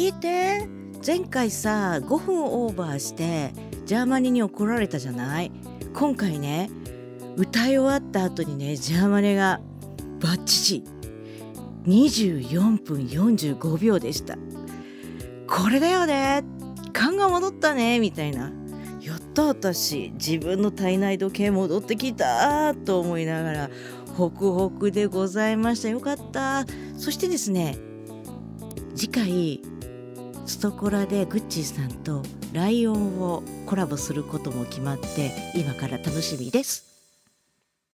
聞いて。前回さ5分オーバーしてジャーマネに怒られたじゃない？今回ね歌い終わった後にねジャーマネがバッチリ24分45秒でした。これだよね。勘が戻ったねみたいな。やった私。自分の体内時計戻ってきたと思いながらホクホクでございました。よかった。そしてですね次回ストコラでグッチーさんとライオンをコラボすることも決まって今から楽しみです。